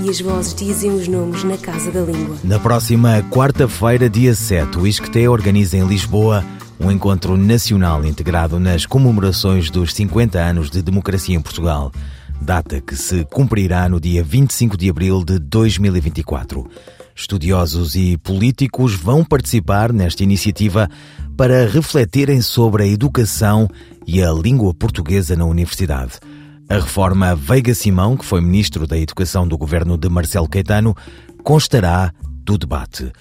e as vozes dizem os nomes na Casa da Língua. Na próxima quarta-feira, dia 7, o ISCTE organiza em Lisboa um encontro nacional integrado nas comemorações dos 50 anos de democracia em Portugal, data que se cumprirá no dia 25 de abril de 2024. Estudiosos e políticos vão participar nesta iniciativa para refletirem sobre a educação e a língua portuguesa na universidade. A reforma Veiga Simão, que foi ministro da Educação do governo de Marcelo Caetano, constará do debate.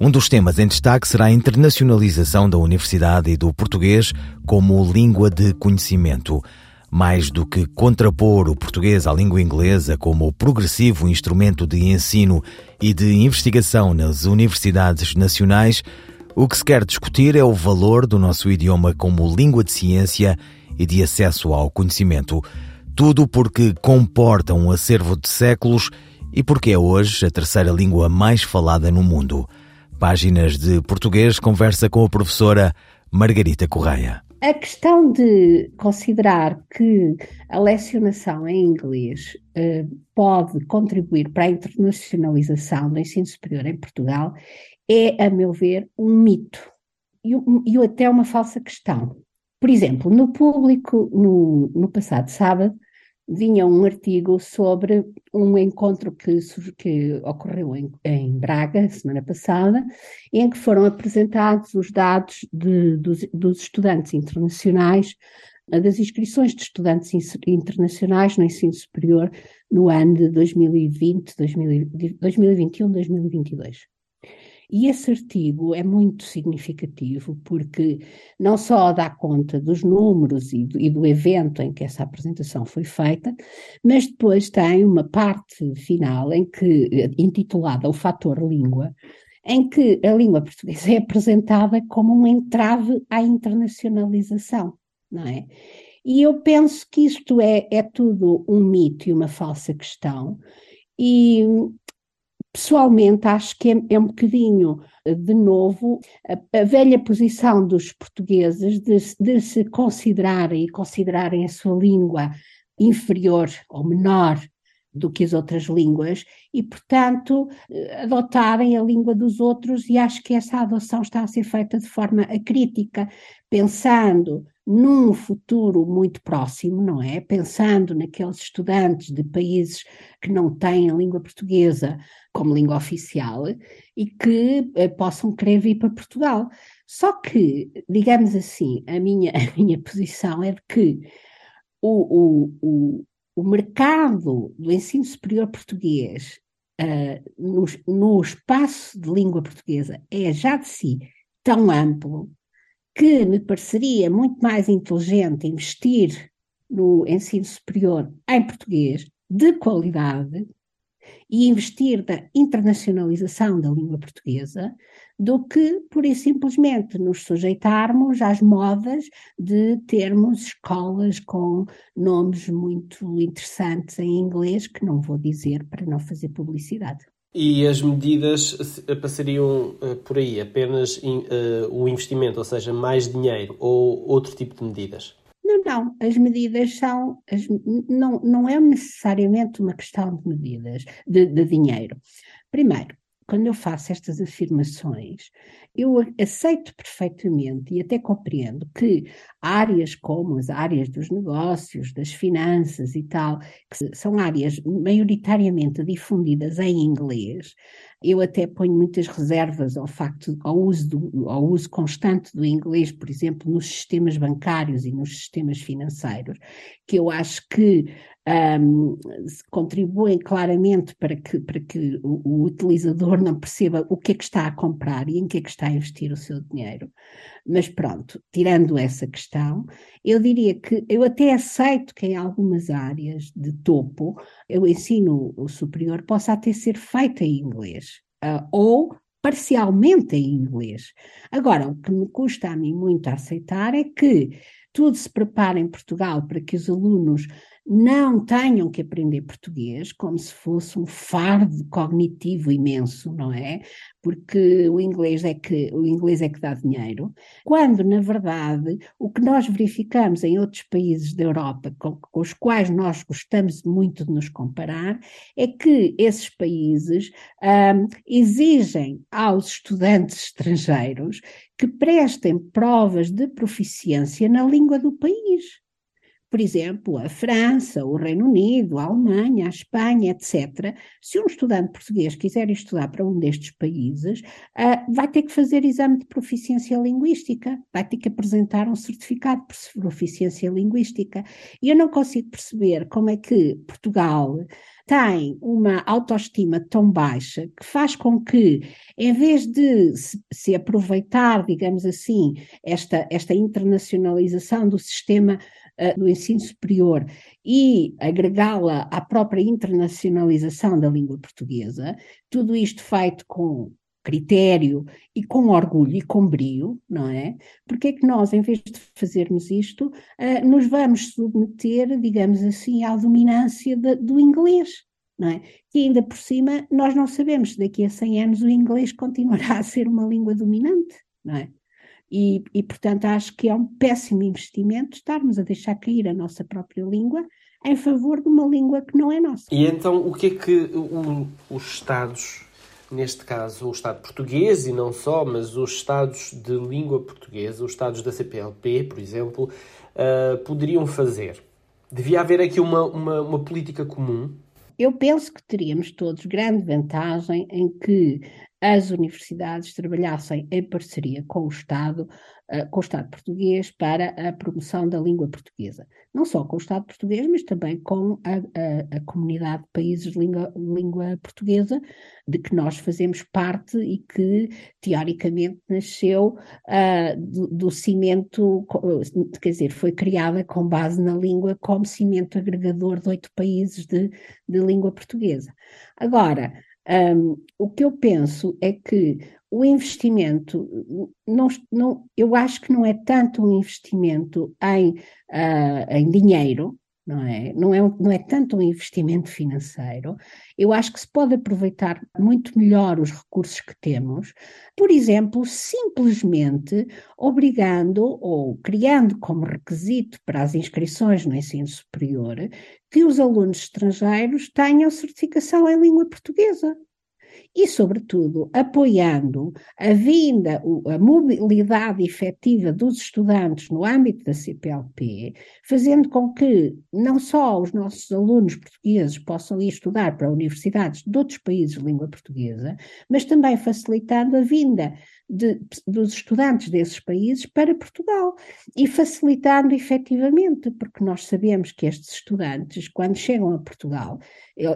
Um dos temas em destaque será a internacionalização da universidade e do português como língua de conhecimento. Mais do que contrapor o português à língua inglesa como progressivo instrumento de ensino e de investigação nas universidades nacionais, o que se quer discutir é o valor do nosso idioma como língua de ciência e de acesso ao conhecimento. Tudo porque comporta um acervo de séculos e porque é hoje a terceira língua mais falada no mundo. Páginas de Português conversa com a professora Margarita Correia. A questão de considerar que a lecionação em inglês eh, pode contribuir para a internacionalização do ensino superior em Portugal é, a meu ver, um mito e, e até uma falsa questão. Por exemplo, no público, no, no passado sábado, vinha um artigo sobre um encontro que, que ocorreu em, em, Braga, semana passada, em que foram apresentados os dados de, dos, dos, estudantes internacionais, das inscrições de estudantes internacionais no ensino superior no ano de 2020, 2021, 2022. E esse artigo é muito significativo porque não só dá conta dos números e do, e do, evento em que essa apresentação foi feita, mas depois tem uma parte final em que, intitulada O Fator Língua, em que a língua portuguesa é apresentada como um entrave à internacionalização, não é? E eu penso que isto é, é tudo um mito e uma falsa questão, e Pessoalmente, acho que é, é um bocadinho, de novo, a, a velha posição dos portugueses de, de, se considerarem e considerarem a sua língua inferior ou menor do que as outras línguas e, portanto, adotarem a língua dos outros, e acho que essa adoção está a ser feita de forma acrítica, pensando num futuro muito próximo, não é? Pensando naqueles estudantes de países que não têm a língua portuguesa como língua oficial e que eh, possam querer vir para Portugal. Só que, digamos assim, a minha, a minha posição é de que o, o, o, o mercado do ensino superior português uh, no, no espaço de língua portuguesa é já de si tão amplo que me pareceria muito mais inteligente investir no ensino superior em português de qualidade e investir na internacionalização da língua portuguesa do que, por e simplesmente, nos sujeitarmos às modas de termos escolas com nomes muito interessantes em inglês, que não vou dizer para não fazer publicidade. E as medidas passariam uh, por aí, apenas uh, o investimento, ou seja, mais dinheiro ou outro tipo de medidas? Não, não, as medidas são, as, não, não é necessariamente uma questão de medidas, de, de dinheiro. Primeiro, quando eu faço estas afirmações, eu aceito perfeitamente e até compreendo que áreas como as áreas dos negócios, das finanças e tal, que são áreas maioritariamente difundidas em inglês, eu até ponho muitas reservas ao facto, ao uso, do, ao uso constante do inglês, por exemplo, nos sistemas bancários e nos sistemas financeiros, que eu acho que um, contribuem claramente para que, para que o, o, utilizador não perceba o que é que está a comprar e em que é que está a investir o seu dinheiro. Mas pronto, tirando essa questão, eu diria que eu até aceito que em algumas áreas de topo o ensino superior possa até ser feito em inglês, uh, ou parcialmente em inglês. Agora, o que me custa a mim muito aceitar é que tudo se prepara em Portugal para que os alunos não tenham que aprender português como se fosse um fardo cognitivo imenso, não é? Porque o inglês é que o inglês é que dá dinheiro, quando na verdade o que nós verificamos em outros países da Europa com, com os quais nós gostamos muito de nos comparar é que esses países um, exigem aos estudantes estrangeiros que prestem provas de proficiência na língua do país por exemplo, a França, o Reino Unido, a Alemanha, a Espanha, etc., se um estudante português quiser estudar para um destes países, uh, vai ter que fazer exame de proficiência linguística, vai ter que apresentar um certificado de proficiência linguística. E eu não consigo perceber como é que Portugal tem uma autoestima tão baixa que faz com que, em vez de se, se aproveitar, digamos assim, esta, esta internacionalização do sistema uh, do ensino superior e agregá-la à própria internacionalização da língua portuguesa, tudo isto feito com critério e com orgulho e com brio, não é? Porque é que nós, em vez de fazermos isto, uh, nos vamos submeter, digamos assim, à dominância de, do inglês, não é? Que ainda por cima nós não sabemos se daqui a 100 anos o inglês continuará a ser uma língua dominante, não é? E, e, portanto, acho que é um péssimo investimento estarmos a deixar cair a nossa própria língua em favor de uma língua que não é nossa. E então, o que é que os Estados, neste caso o Estado português e não só, mas os Estados de língua portuguesa, os Estados da CPLP, por exemplo, uh, poderiam fazer? Devia haver aqui uma, uma, uma política comum? Eu penso que teríamos todos grande vantagem em que as universidades trabalhassem em parceria com o Estado, uh, com o Estado português para a promoção da língua portuguesa. Não só com o Estado português, mas também com a, a, a comunidade de países de língua, língua, portuguesa, de que nós fazemos parte e que, teoricamente, nasceu uh, do, do cimento, quer dizer, foi criada com base na língua como cimento agregador de oito países de, de língua portuguesa. Agora, um, o que eu penso é que o investimento, não, não, eu acho que não é tanto um investimento em, uh, em dinheiro, não é? Não é, não é tanto um investimento financeiro. Eu acho que se pode aproveitar muito melhor os recursos que temos, por exemplo, simplesmente obrigando ou criando como requisito para as inscrições no ensino superior que os alunos estrangeiros tenham certificação em língua portuguesa e, sobretudo, apoiando a vinda, a mobilidade efetiva dos estudantes no âmbito da CPLP, fazendo com que não só os nossos alunos portugueses possam ir estudar para universidades de outros países de língua portuguesa, mas também facilitando a vinda de, dos estudantes desses países para Portugal e facilitando efetivamente, porque nós sabemos que estes estudantes, quando chegam a Portugal,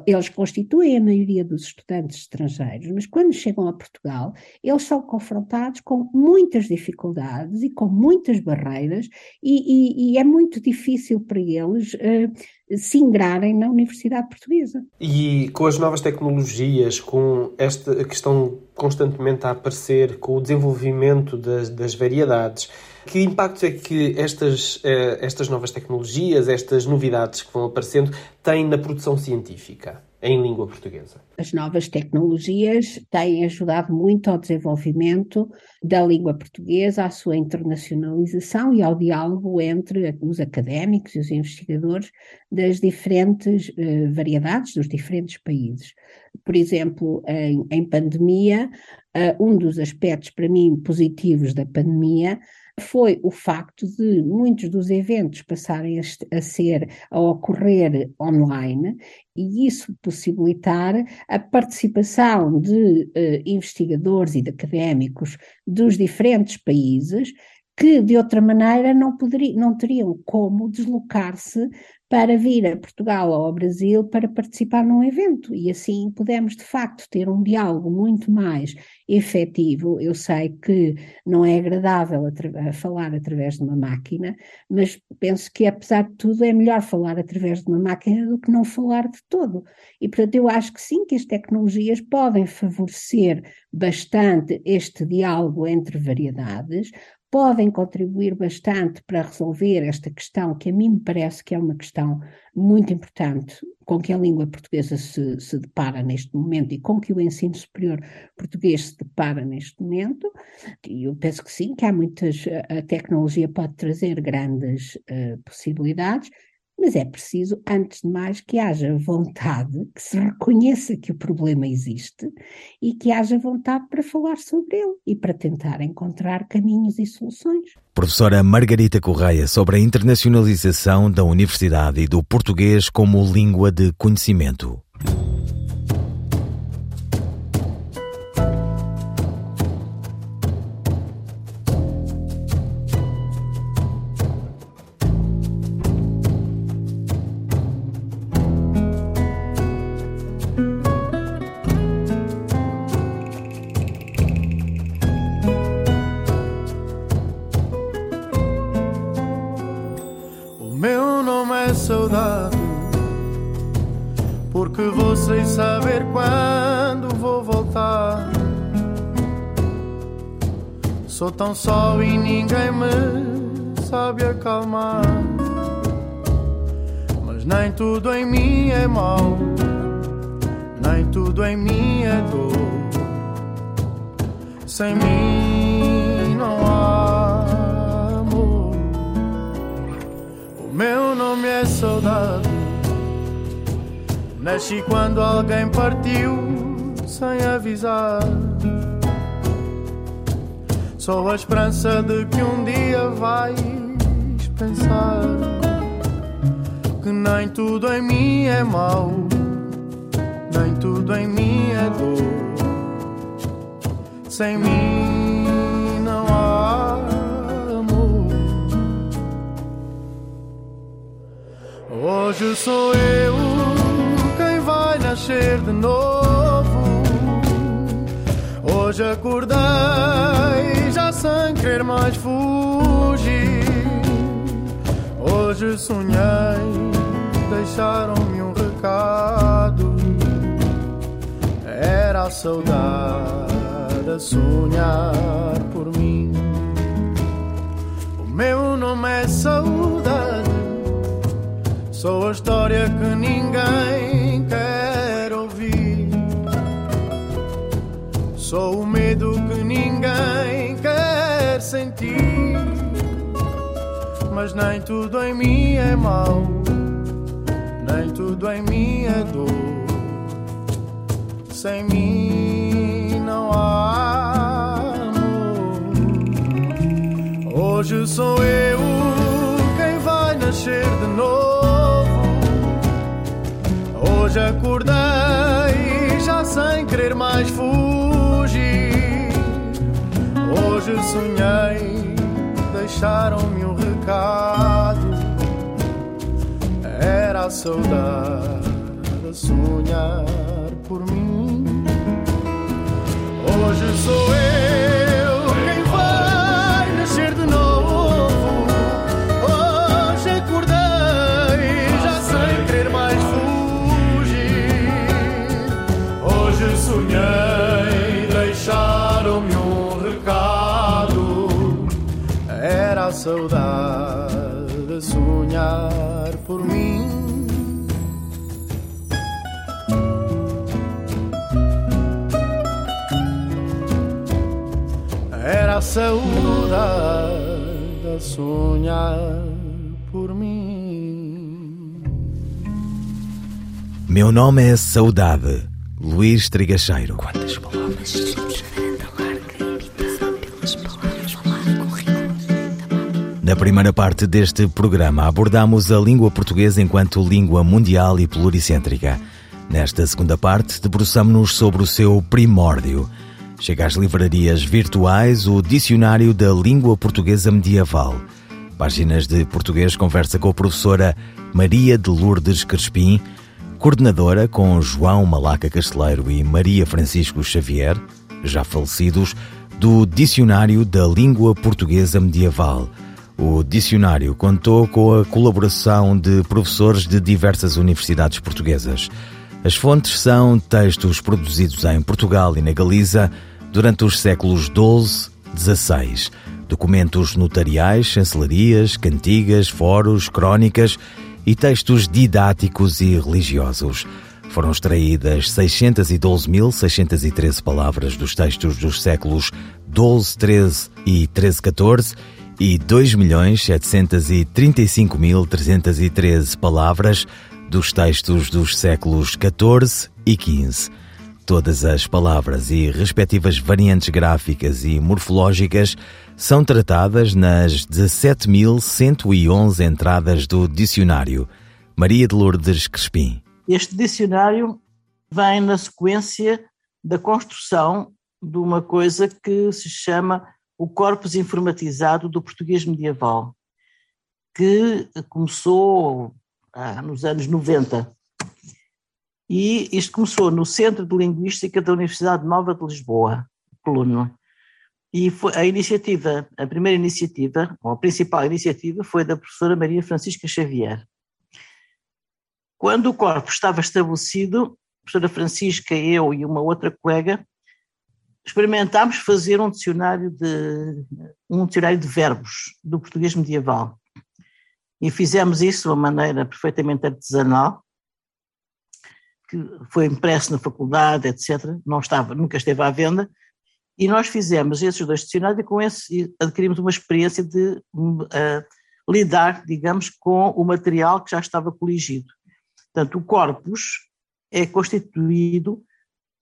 eles constituem a maioria dos estudantes estrangeiros, mas quando chegam a Portugal, eles são confrontados com muitas dificuldades e com muitas barreiras, e, e, e é muito difícil para eles. Uh, se ingrarem na Universidade Portuguesa. E com as novas tecnologias, com esta que estão constantemente a aparecer, com o desenvolvimento das, das variedades, que impacto é que estas, eh, estas novas tecnologias, estas novidades que vão aparecendo, têm na produção científica? Em língua portuguesa. As novas tecnologias têm ajudado muito ao desenvolvimento da língua portuguesa, à sua internacionalização e ao diálogo entre os académicos e os investigadores das diferentes uh, variedades dos diferentes países. Por exemplo, em, em pandemia, uh, um dos aspectos para mim positivos da pandemia foi o facto de muitos dos eventos passarem a, ser, a ocorrer online e isso possibilitar a participação de uh, investigadores e de académicos dos diferentes países que de outra maneira não, poderiam, não teriam como deslocar-se para vir a Portugal ou ao Brasil para participar num evento e assim pudemos de facto ter um diálogo muito mais efetivo. Eu sei que não é agradável falar através de uma máquina, mas penso que apesar de tudo é melhor falar através de uma máquina do que não falar de todo. E portanto eu acho que sim que as tecnologias podem favorecer bastante este diálogo entre variedades, podem contribuir bastante para resolver esta questão, que a mim me parece que é uma questão muito importante, com que a língua portuguesa se, se depara neste momento e com que o ensino superior português se depara neste momento. E eu penso que sim, que há muitas, a tecnologia pode trazer grandes uh, possibilidades, mas é preciso, antes de mais, que haja vontade, que se reconheça que o problema existe e que haja vontade para falar sobre ele e para tentar encontrar caminhos e soluções. Professora Margarita Correia, sobre a internacionalização da universidade e do português como língua de conhecimento. Sou tão só e ninguém me sabe acalmar. Mas nem tudo em mim é mau, nem tudo em mim é dor. Sem mim não há amor. O meu nome é saudade. Nasci quando alguém partiu sem avisar. Sou a esperança de que um dia vais pensar que nem tudo em mim é mau, nem tudo em mim é dor. Sem mim não há amor. Hoje sou eu quem vai nascer de novo. Hoje acordei sem querer mais fugir. Hoje sonhei, deixaram-me um recado. Era a saudade a sonhar por mim. O meu nome é saudade, sou a história que ninguém quer ouvir. Sou o medo que ninguém sentir. Mas nem tudo em mim é mau, nem tudo em mim é dor. Sem mim não há amor. Hoje sou eu quem vai nascer de novo. Hoje acordei já sem querer mais fugir. Hoje sonhei, deixaram-me um recado. Era a saudade a sonhar por mim. Hoje sou eu a saudade a sonhar por mim. Era a saudade a sonhar por mim. Meu nome é Saudade, Luís Trigacheiro. Quantas palavras? Na primeira parte deste programa abordamos a língua portuguesa enquanto língua mundial e pluricêntrica. Nesta segunda parte, debruçamos-nos sobre o seu primórdio. Chega às livrarias virtuais o Dicionário da Língua Portuguesa Medieval. Páginas de Português conversa com a professora Maria de Lourdes Crespim, coordenadora com João Malaca Casteleiro e Maria Francisco Xavier, já falecidos, do Dicionário da Língua Portuguesa Medieval. O dicionário contou com a colaboração de professores de diversas universidades portuguesas. As fontes são textos produzidos em Portugal e na Galiza durante os séculos XII, XVI documentos notariais, chancelarias, cantigas, foros, crónicas e textos didáticos e religiosos. Foram extraídas 612.613 palavras dos textos dos séculos XII, XIII e XIII, XIV e 2.735.313 palavras dos textos dos séculos XIV e XV. Todas as palavras e respectivas variantes gráficas e morfológicas são tratadas nas 17.111 entradas do dicionário. Maria de Lourdes Crespim. Este dicionário vem na sequência da construção de uma coisa que se chama o corpus informatizado do português medieval, que começou ah, nos anos 90. E isto começou no Centro de Linguística da Universidade Nova de Lisboa, Coluno. E foi a iniciativa, a primeira iniciativa, ou a principal iniciativa, foi da professora Maria Francisca Xavier. Quando o corpo estava estabelecido, a professora Francisca, eu e uma outra colega, experimentámos fazer um dicionário de um dicionário de verbos do português medieval. E fizemos isso de uma maneira perfeitamente artesanal, que foi impresso na faculdade, etc. Não estava, nunca esteve à venda, e nós fizemos esses dois dicionários e com esse adquirimos uma experiência de uh, lidar, digamos, com o material que já estava coligido. Portanto, o corpus é constituído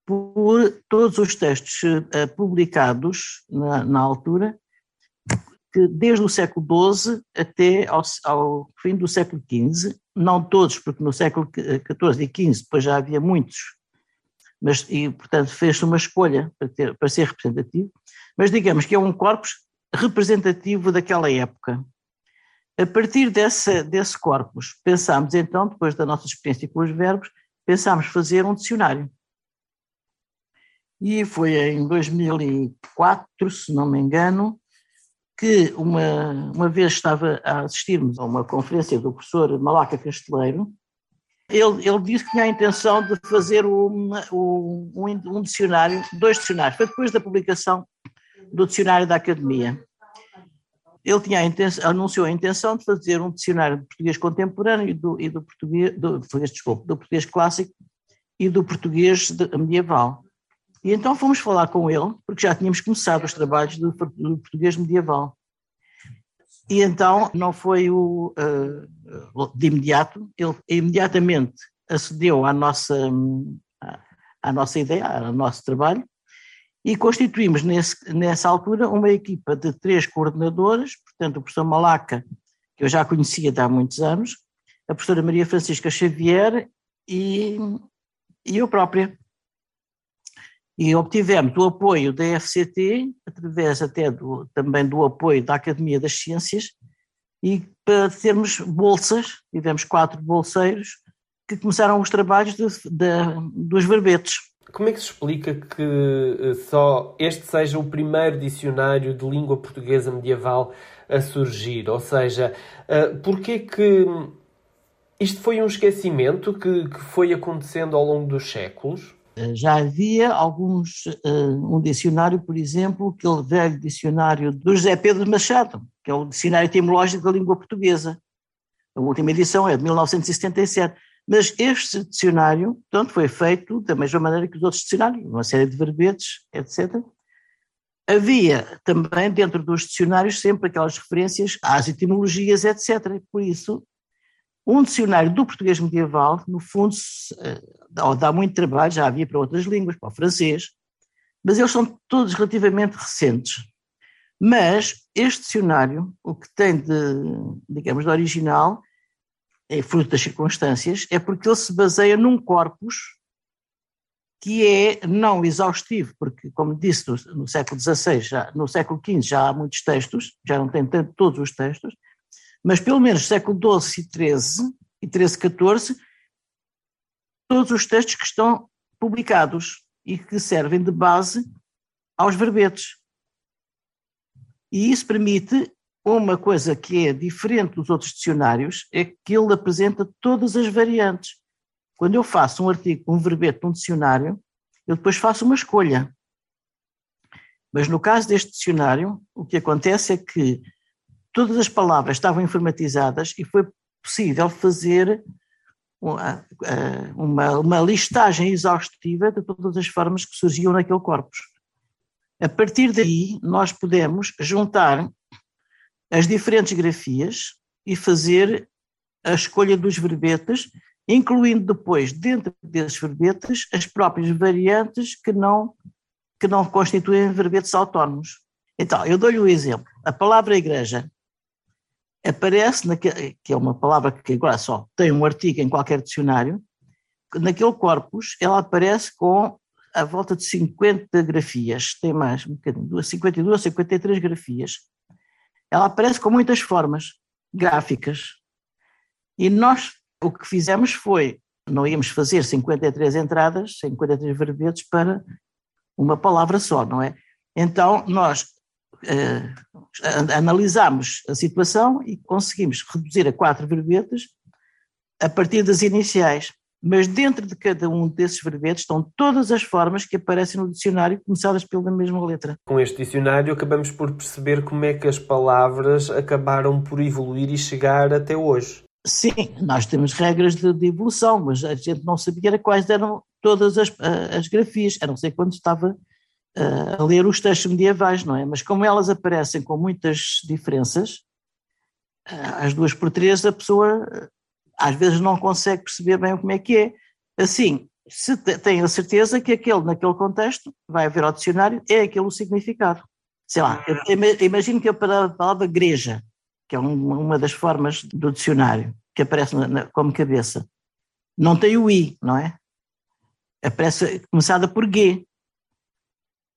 por todos os textos uh, publicados na, na, altura, que desde o século XII até ao, ao, fim do século XV, não todos, porque no século XIV e XV depois já havia muitos mas, e portanto fez-se uma escolha para, ter, para ser representativo, mas digamos que é um corpus representativo daquela época. A partir desse, desse corpus, pensámos então, depois da nossa experiência com os verbos, pensámos fazer um dicionário. E foi em 2004, se não me engano, que uma, uma vez estava a assistirmos a uma conferência do professor Malaca Casteleiro, ele, ele disse que tinha a intenção de fazer um, um, um dicionário, dois dicionários. Foi depois da publicação do dicionário da Academia. Ele tinha a intenção, anunciou a intenção de fazer um dicionário de português contemporâneo e do, e do português, do, desculpe, do português clássico e do português medieval. E então fomos falar com ele, porque já tínhamos começado os trabalhos do, do português medieval. E então não foi o, uh, de imediato, ele imediatamente acedeu à nossa, à nossa ideia, ao nosso trabalho, e constituímos nesse, nessa altura uma equipa de três coordenadoras, portanto o professor Malaca, que eu já conhecia de há muitos anos, a professora Maria Francisca Xavier e, e eu própria. E obtivemos o apoio da FCT, através até do, também do apoio da Academia das Ciências, e para termos bolsas, tivemos quatro bolseiros que começaram os trabalhos de, de, dos verbetes. Como é que se explica que eh, só este seja o primeiro dicionário de língua portuguesa medieval a surgir? Ou seja, eh, porquê que isto foi um esquecimento que, que foi acontecendo ao longo dos séculos? Eh, já havia alguns, uh, um dicionário, por exemplo, aquele velho dicionário do José Pedro Machado, que é o Dicionário Etimológico da Língua Portuguesa. A última edição é de 1977. Mas este dicionário, portanto, foi feito da mesma maneira que os outros dicionários, uma série de verbetes, etc. Havia também dentro dos dicionários sempre aquelas referências às etimologias, etc. Por isso, um dicionário do português medieval, no fundo, eh, dá muito trabalho, já havia para outras línguas, para o francês, mas eles são todos relativamente recentes. Mas este dicionário, o que tem de, digamos, de original, é fruto das circunstâncias, é porque ele se baseia num corpus que é não exaustivo, porque, como disse, no, no século XVI, já, no século XV já há muitos textos, já não tem tanto todos os textos, mas pelo menos século XII e XIII, e XIII, XIV, todos os textos que estão publicados e que servem de base aos verbetes. E isso permite uma coisa que é diferente dos outros dicionários, é que ele apresenta todas as variantes. Quando eu faço um artigo um verbete num dicionário, eu depois faço uma escolha. Mas no caso deste dicionário, o que acontece é que todas as palavras estavam informatizadas e foi possível fazer uma, uma, uma listagem exaustiva de todas as formas que surgiam naquele corpus. A partir daí, nós podemos juntar as diferentes grafias e fazer a escolha dos verbetes, incluindo depois, dentro desses verbetes, as próprias variantes que não, que não constituem verbetes autónomos. Então, eu dou-lhe um exemplo. A palavra igreja aparece, naquele, que é uma palavra que agora só tem um artigo em qualquer dicionário, naquele corpus ela aparece com a volta de 50 grafias, tem mais um bocadinho, 52, 53 grafias. Ela aparece com muitas formas gráficas. E nós o que fizemos foi, não íamos fazer 53 entradas, 53 verbetes para uma palavra só, não é? Então nós analisámos a situação e conseguimos reduzir a quatro verbetes a partir das iniciais. Mas dentro de cada um desses verbetes estão todas as formas que aparecem no dicionário, começadas pela mesma letra. Com este dicionário acabamos por perceber como é que as palavras acabaram por evoluir e chegar até hoje. Sim, nós temos regras de, de evolução, mas a gente não sabia quais eram todas as, as grafias, a não ser quando estava a ler os textos medievais, não é? Mas como elas aparecem com muitas diferenças, às duas por três, a pessoa às vezes não consegue perceber bem como é que é. Assim, se tem a certeza que aquele, naquele contexto, vai haver ao dicionário, é aquele o significado. Sei lá, imagino que a palavra igreja, que é uma das formas do dicionário, que aparece como cabeça, não tem o i, não é? Aparece começada por g,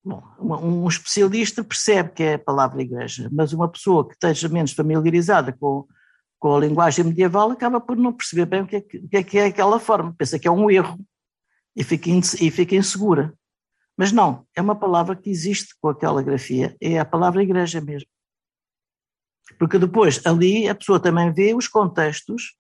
Bom, um especialista percebe que é a palavra igreja, mas uma pessoa que esteja menos familiarizada com, com a linguagem medieval acaba por não perceber bem o que é, que é, que é aquela forma, pensa que é um erro e fica, e fica insegura. Mas não, é uma palavra que existe com aquela grafia, é a palavra igreja mesmo. Porque depois ali a pessoa também vê os contextos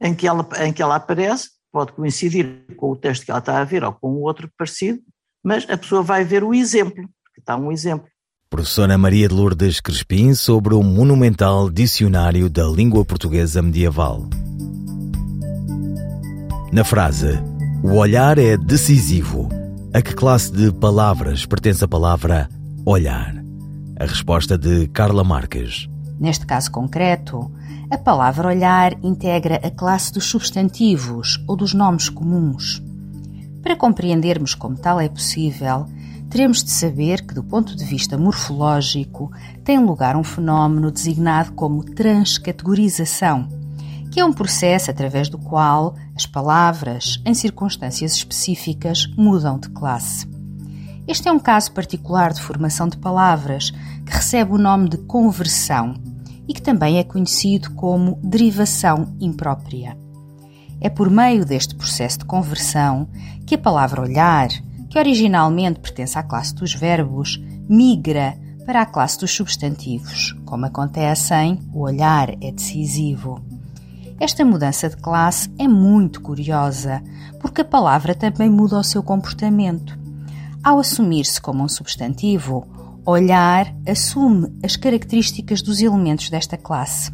em que ela, em que ela aparece, pode coincidir com o texto que ela está a ver ou com outro parecido, mas a pessoa vai ver o exemplo, porque está um exemplo. Professora Maria de Lourdes Crespim sobre o monumental Dicionário da Língua Portuguesa Medieval. Na frase O olhar é decisivo, a que classe de palavras pertence a palavra olhar? A resposta de Carla Marques. Neste caso concreto, a palavra olhar integra a classe dos substantivos ou dos nomes comuns. Para compreendermos como tal é possível, teremos de saber que, do ponto de vista morfológico, tem lugar um fenómeno designado como transcategorização, que é um processo através do qual as palavras, em circunstâncias específicas, mudam de classe. Este é um caso particular de formação de palavras que recebe o nome de conversão e que também é conhecido como derivação imprópria. É por meio deste processo de conversão que a palavra olhar, que originalmente pertence à classe dos verbos, migra para a classe dos substantivos, como acontece em o olhar é decisivo. Esta mudança de classe é muito curiosa, porque a palavra também muda o seu comportamento. Ao assumir-se como um substantivo, olhar assume as características dos elementos desta classe,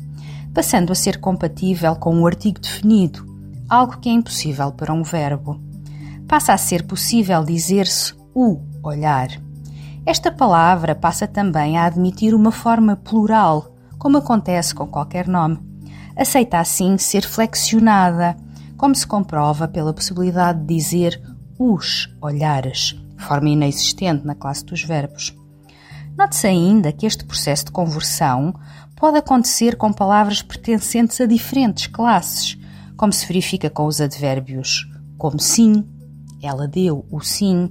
passando a ser compatível com o artigo definido, algo que é impossível para um verbo. Passa a ser possível dizer-se o olhar. Esta palavra passa também a admitir uma forma plural, como acontece com qualquer nome. Aceita assim ser flexionada, como se comprova pela possibilidade de dizer os olhares, forma inexistente na classe dos verbos. Note-se ainda que este processo de conversão pode acontecer com palavras pertencentes a diferentes classes, como se verifica com os advérbios como sim, ela deu o sim,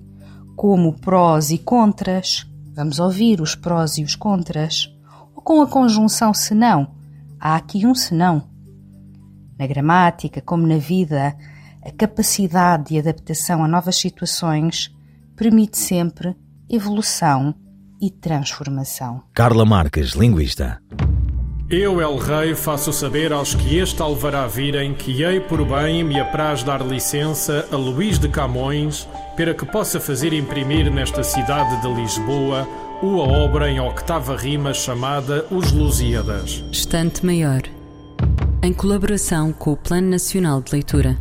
como prós e contras, vamos ouvir os prós e os contras, ou com a conjunção senão, há aqui um senão. Na gramática, como na vida, a capacidade de adaptação a novas situações permite sempre evolução e transformação. Carla Marques, linguista. Eu, El Rei, faço saber aos que este alvará virem que hei por bem me apraz dar licença a Luís de Camões para que possa fazer imprimir nesta cidade de Lisboa uma obra em octava rima chamada Os Lusíadas. Estante Maior. Em colaboração com o Plano Nacional de Leitura.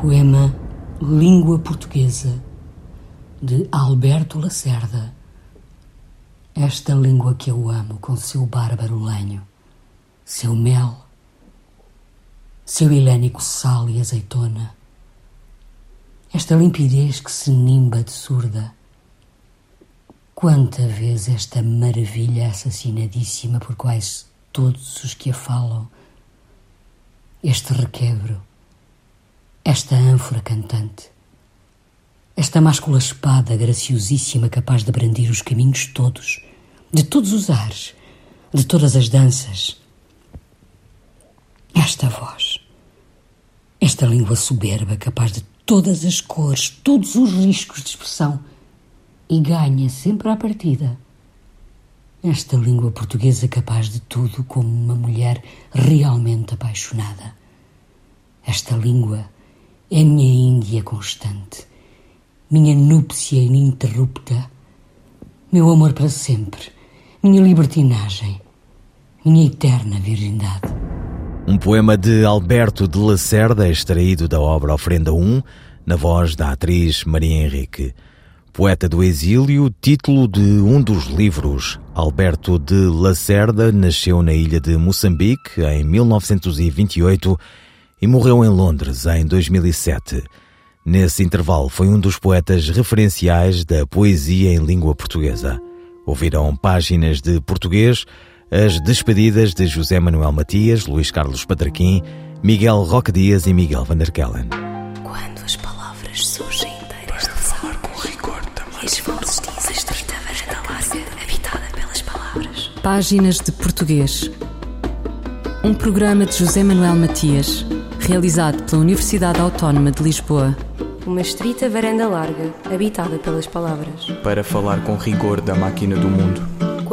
Poema Língua Portuguesa de Alberto Lacerda. Esta língua que eu amo com seu bárbaro lenho, seu mel, seu hilénico sal e azeitona, esta limpidez que se nimba de surda. Quanta vez esta maravilha assassinadíssima por quase todos os que a falam, este requebro, esta ânfora cantante, esta máscula espada graciosíssima capaz de brandir os caminhos todos, de todos os ares, de todas as danças. Esta voz, esta língua soberba capaz de todas as cores, todos os riscos de expressão e ganha sempre à partida. Esta língua portuguesa capaz de tudo como uma mulher realmente apaixonada. Esta língua é minha Índia constante minha núpcia ininterrupta, meu amor para sempre, minha libertinagem, minha eterna virgindade. Um poema de Alberto de Lacerda, extraído da obra Ofrenda 1, na voz da atriz Maria Henrique. Poeta do exílio, título de um dos livros. Alberto de Lacerda nasceu na ilha de Moçambique em 1928 e morreu em Londres em 2007. Nesse intervalo, foi um dos poetas referenciais da poesia em língua portuguesa. Ouviram páginas de português, as despedidas de José Manuel Matias, Luís Carlos Patraquim, Miguel Roque Dias e Miguel Van der Kellen. Quando as palavras surgem inteiras de falar com rigor também. E as vozes dizem estreita varanda larga, habitada pelas palavras. Páginas de português. Um programa de José Manuel Matias, realizado pela Universidade Autónoma de Lisboa. Uma estrita varanda larga, habitada pelas palavras. Para falar com rigor da máquina do mundo.